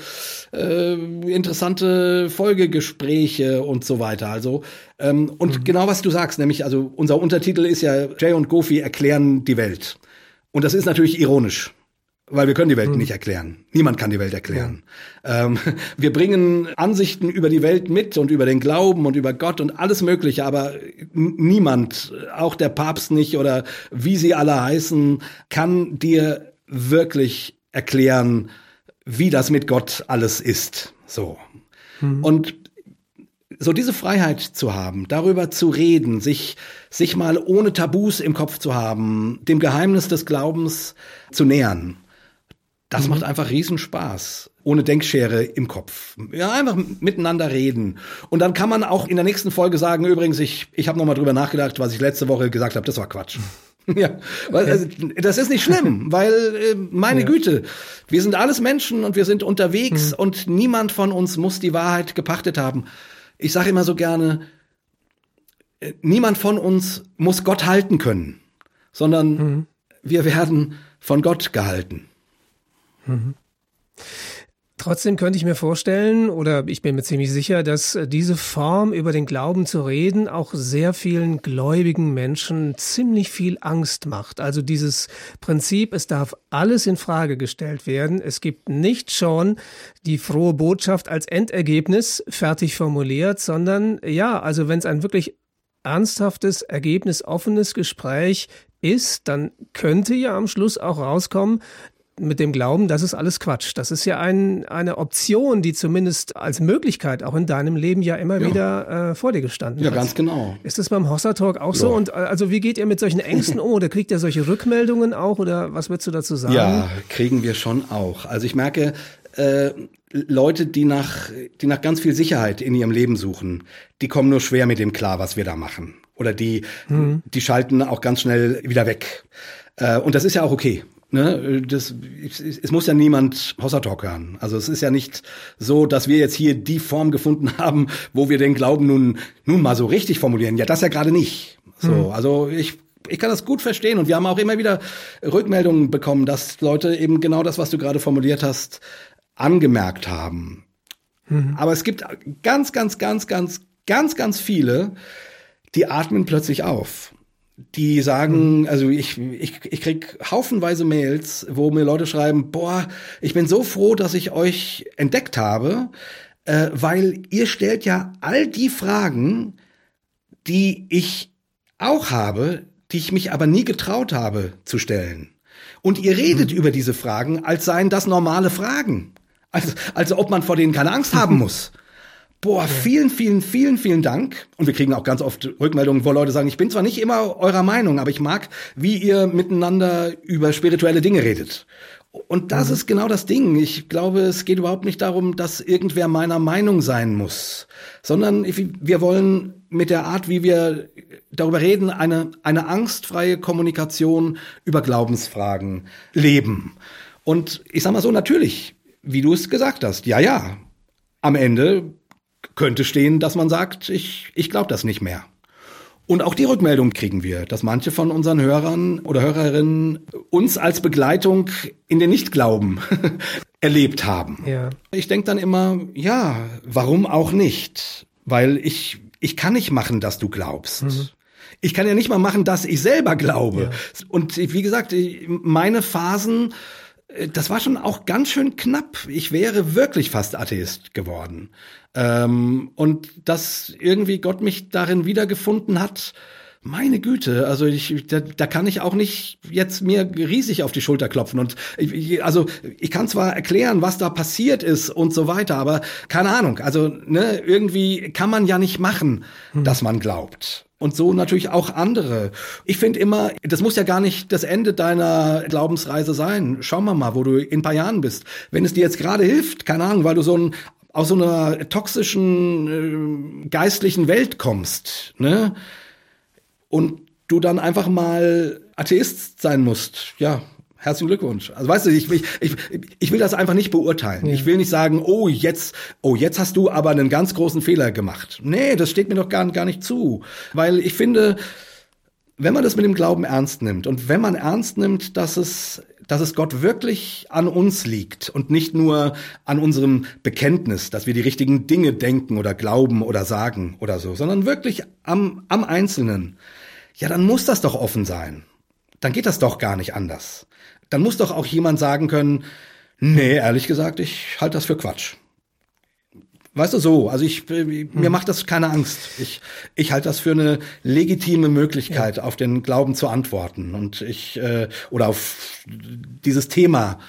äh, interessante Folgegespräche und so weiter. Also ähm, und mhm. genau was du sagst, nämlich also unser Untertitel ist ja Jay und Goofy erklären die Welt und das ist natürlich ironisch weil wir können die Welt hm. nicht erklären. Niemand kann die Welt erklären. Ja. Ähm, wir bringen Ansichten über die Welt mit und über den Glauben und über Gott und alles Mögliche, aber niemand, auch der Papst nicht oder wie sie alle heißen, kann dir wirklich erklären, wie das mit Gott alles ist. So. Hm. Und so diese Freiheit zu haben, darüber zu reden, sich, sich mal ohne Tabus im Kopf zu haben, dem Geheimnis des Glaubens zu nähern das mhm. macht einfach riesen Spaß. Ohne Denkschere im Kopf. Ja, einfach miteinander reden. Und dann kann man auch in der nächsten Folge sagen, übrigens, ich, ich habe nochmal drüber nachgedacht, was ich letzte Woche gesagt habe, das war Quatsch. Ja, weil, also, das ist nicht schlimm, weil äh, meine ja. Güte, wir sind alles Menschen und wir sind unterwegs mhm. und niemand von uns muss die Wahrheit gepachtet haben. Ich sage immer so gerne, äh, niemand von uns muss Gott halten können, sondern mhm. wir werden von Gott gehalten. Mhm. Trotzdem könnte ich mir vorstellen, oder ich bin mir ziemlich sicher, dass diese Form, über den Glauben zu reden, auch sehr vielen gläubigen Menschen ziemlich viel Angst macht. Also dieses Prinzip, es darf alles in Frage gestellt werden. Es gibt nicht schon die frohe Botschaft als Endergebnis fertig formuliert, sondern ja, also wenn es ein wirklich ernsthaftes, ergebnisoffenes Gespräch ist, dann könnte ja am Schluss auch rauskommen, mit dem Glauben, das ist alles Quatsch. Das ist ja ein, eine Option, die zumindest als Möglichkeit auch in deinem Leben ja immer ja. wieder äh, vor dir gestanden ja, hat. Ja, ganz genau. Ist das beim Hossa Talk auch ja. so? Und äh, also wie geht ihr mit solchen Ängsten um? Oder kriegt ihr solche Rückmeldungen auch? Oder was würdest du dazu sagen? Ja, kriegen wir schon auch. Also ich merke, äh, Leute, die nach, die nach ganz viel Sicherheit in ihrem Leben suchen, die kommen nur schwer mit dem klar, was wir da machen. Oder die, mhm. die schalten auch ganz schnell wieder weg. Äh, und das ist ja auch okay. Ne, das, es muss ja niemand Hossa Talk hören. Also es ist ja nicht so, dass wir jetzt hier die Form gefunden haben, wo wir den Glauben nun, nun mal so richtig formulieren. Ja, das ja gerade nicht. So, mhm. also ich ich kann das gut verstehen und wir haben auch immer wieder Rückmeldungen bekommen, dass Leute eben genau das, was du gerade formuliert hast, angemerkt haben. Mhm. Aber es gibt ganz, ganz, ganz, ganz, ganz, ganz viele, die atmen plötzlich auf die sagen, mhm. also ich, ich, ich krieg haufenweise Mails, wo mir Leute schreiben, boah, ich bin so froh, dass ich euch entdeckt habe, äh, weil ihr stellt ja all die Fragen, die ich auch habe, die ich mich aber nie getraut habe zu stellen. Und ihr redet mhm. über diese Fragen, als seien das normale Fragen. Also, also ob man vor denen keine Angst haben muss. Boah, vielen, vielen, vielen, vielen Dank. Und wir kriegen auch ganz oft Rückmeldungen, wo Leute sagen, ich bin zwar nicht immer eurer Meinung, aber ich mag, wie ihr miteinander über spirituelle Dinge redet. Und das mhm. ist genau das Ding. Ich glaube, es geht überhaupt nicht darum, dass irgendwer meiner Meinung sein muss, sondern wir wollen mit der Art, wie wir darüber reden, eine, eine angstfreie Kommunikation über Glaubensfragen leben. Und ich sag mal so, natürlich, wie du es gesagt hast, ja, ja, am Ende könnte stehen, dass man sagt, ich, ich glaube das nicht mehr. Und auch die Rückmeldung kriegen wir, dass manche von unseren Hörern oder Hörerinnen uns als Begleitung in den Nichtglauben erlebt haben. Ja. Ich denke dann immer, ja, warum auch nicht? Weil ich, ich kann nicht machen, dass du glaubst. Mhm. Ich kann ja nicht mal machen, dass ich selber glaube. Ja. Und wie gesagt, meine Phasen das war schon auch ganz schön knapp. Ich wäre wirklich fast Atheist geworden. Ähm, und dass irgendwie Gott mich darin wiedergefunden hat, meine Güte, also ich, da, da kann ich auch nicht jetzt mir riesig auf die Schulter klopfen und ich, also ich kann zwar erklären, was da passiert ist und so weiter, aber keine Ahnung, also ne, irgendwie kann man ja nicht machen, hm. dass man glaubt. Und so natürlich auch andere. Ich finde immer, das muss ja gar nicht das Ende deiner Glaubensreise sein. Schauen wir mal, wo du in ein paar Jahren bist. Wenn es dir jetzt gerade hilft, keine Ahnung, weil du so ein aus so einer toxischen äh, geistlichen Welt kommst, ne? Und du dann einfach mal Atheist sein musst. Ja, herzlichen Glückwunsch. Also weißt du, ich, ich, ich, ich will das einfach nicht beurteilen. Ja. Ich will nicht sagen, oh, jetzt, oh, jetzt hast du aber einen ganz großen Fehler gemacht. Nee, das steht mir doch gar, gar nicht zu. Weil ich finde, wenn man das mit dem Glauben ernst nimmt und wenn man ernst nimmt, dass es, dass es Gott wirklich an uns liegt und nicht nur an unserem Bekenntnis, dass wir die richtigen Dinge denken oder glauben oder sagen oder so, sondern wirklich am, am Einzelnen, ja, dann muss das doch offen sein. Dann geht das doch gar nicht anders dann muss doch auch jemand sagen können, nee, ehrlich gesagt, ich halte das für Quatsch. Weißt du so, also ich mir hm. macht das keine Angst. Ich ich halte das für eine legitime Möglichkeit, ja. auf den Glauben zu antworten und ich äh, oder auf dieses Thema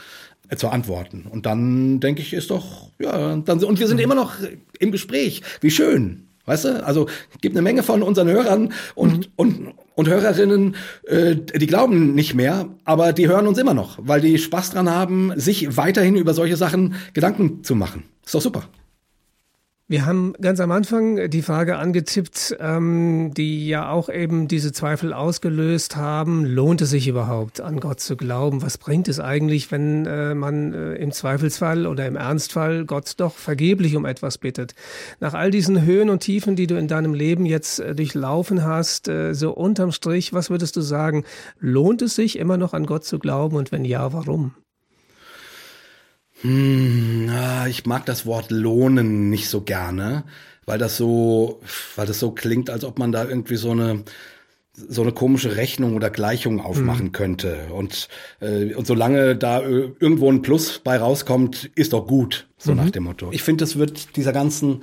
äh, zu antworten. Und dann denke ich, ist doch ja, dann und wir sind mhm. immer noch im Gespräch. Wie schön. Weißt du? Also gibt eine Menge von unseren Hörern und, mhm. und, und Hörerinnen, äh, die glauben nicht mehr, aber die hören uns immer noch, weil die Spaß dran haben, sich weiterhin über solche Sachen Gedanken zu machen. Ist doch super. Wir haben ganz am Anfang die Frage angetippt, ähm, die ja auch eben diese Zweifel ausgelöst haben. Lohnt es sich überhaupt, an Gott zu glauben? Was bringt es eigentlich, wenn äh, man äh, im Zweifelsfall oder im Ernstfall Gott doch vergeblich um etwas bittet? Nach all diesen Höhen und Tiefen, die du in deinem Leben jetzt äh, durchlaufen hast, äh, so unterm Strich, was würdest du sagen? Lohnt es sich immer noch an Gott zu glauben und wenn ja, warum? Hm, ich mag das Wort lohnen nicht so gerne, weil das so, weil das so klingt, als ob man da irgendwie so eine so eine komische Rechnung oder Gleichung aufmachen mhm. könnte. Und, äh, und solange da irgendwo ein Plus bei rauskommt, ist doch gut, so mhm. nach dem Motto. Ich finde, das wird dieser ganzen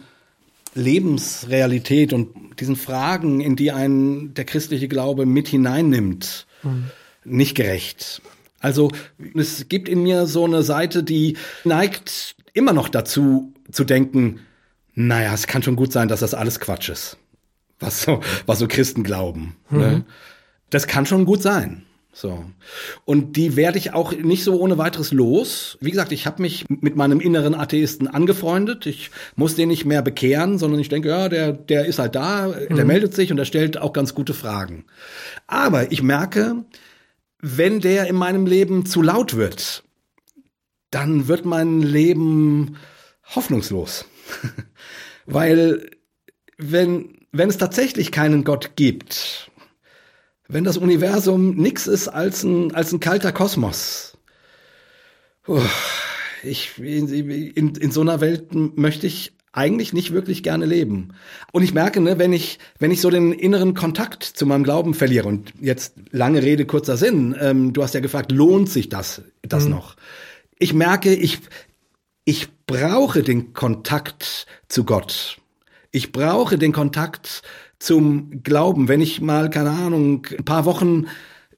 Lebensrealität und diesen Fragen, in die ein der christliche Glaube mit hineinnimmt, mhm. nicht gerecht. Also es gibt in mir so eine Seite, die neigt immer noch dazu zu denken, naja, es kann schon gut sein, dass das alles Quatsch ist, was so, was so Christen glauben. Ne? Mhm. Ne? Das kann schon gut sein. So. Und die werde ich auch nicht so ohne weiteres los. Wie gesagt, ich habe mich mit meinem inneren Atheisten angefreundet. Ich muss den nicht mehr bekehren, sondern ich denke, ja, der, der ist halt da, mhm. der meldet sich und er stellt auch ganz gute Fragen. Aber ich merke, wenn der in meinem Leben zu laut wird, dann wird mein Leben hoffnungslos. Weil wenn, wenn es tatsächlich keinen Gott gibt, wenn das Universum nichts ist als ein, als ein kalter Kosmos, ich, in, in, in so einer Welt möchte ich eigentlich nicht wirklich gerne leben. Und ich merke, ne, wenn ich, wenn ich so den inneren Kontakt zu meinem Glauben verliere, und jetzt lange Rede, kurzer Sinn, ähm, du hast ja gefragt, lohnt sich das, das mhm. noch? Ich merke, ich, ich brauche den Kontakt zu Gott. Ich brauche den Kontakt zum Glauben. Wenn ich mal, keine Ahnung, ein paar Wochen,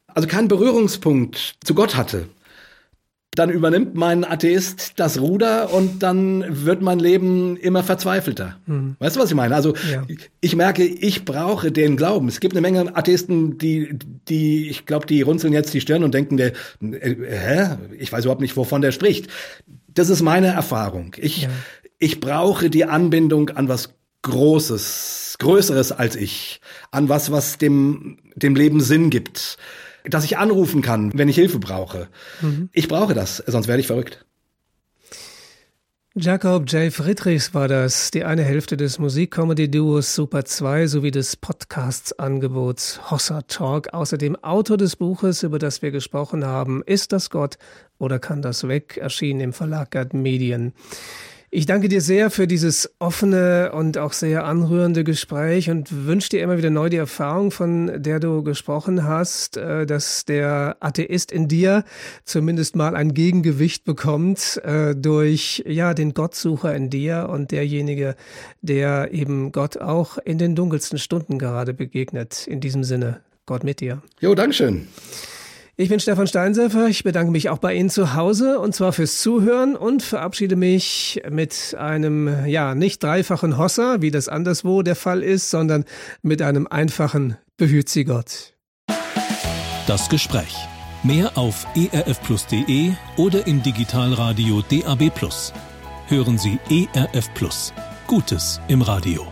also keinen Berührungspunkt zu Gott hatte, dann übernimmt mein Atheist das Ruder und dann wird mein Leben immer verzweifelter. Mhm. Weißt du, was ich meine? Also ja. ich merke, ich brauche den Glauben. Es gibt eine Menge Atheisten, die, die, ich glaube, die runzeln jetzt die Stirn und denken, der, äh, hä? Ich weiß überhaupt nicht, wovon der spricht. Das ist meine Erfahrung. Ich, ja. ich brauche die Anbindung an was Großes, Größeres als ich, an was, was dem, dem Leben Sinn gibt dass ich anrufen kann, wenn ich Hilfe brauche. Mhm. Ich brauche das, sonst werde ich verrückt. Jakob J. Friedrichs war das, die eine Hälfte des Musikcomedy-Duos Super 2 sowie des Podcasts-Angebots Hossa Talk. Außerdem Autor des Buches, über das wir gesprochen haben, Ist das Gott oder kann das weg? erschienen im Verlag Gerd Medien. Ich danke dir sehr für dieses offene und auch sehr anrührende Gespräch und wünsche dir immer wieder neu die Erfahrung, von der du gesprochen hast, äh, dass der Atheist in dir zumindest mal ein Gegengewicht bekommt äh, durch ja den Gottsucher in dir und derjenige, der eben Gott auch in den dunkelsten Stunden gerade begegnet. In diesem Sinne, Gott mit dir. Jo, Dankeschön. Ich bin Stefan Steinsefer. Ich bedanke mich auch bei Ihnen zu Hause und zwar fürs Zuhören und verabschiede mich mit einem, ja, nicht dreifachen Hossa, wie das anderswo der Fall ist, sondern mit einem einfachen Behüt Sie Gott. Das Gespräch. Mehr auf erfplus.de oder im Digitalradio DAB+. Hören Sie ERF Plus. Gutes im Radio.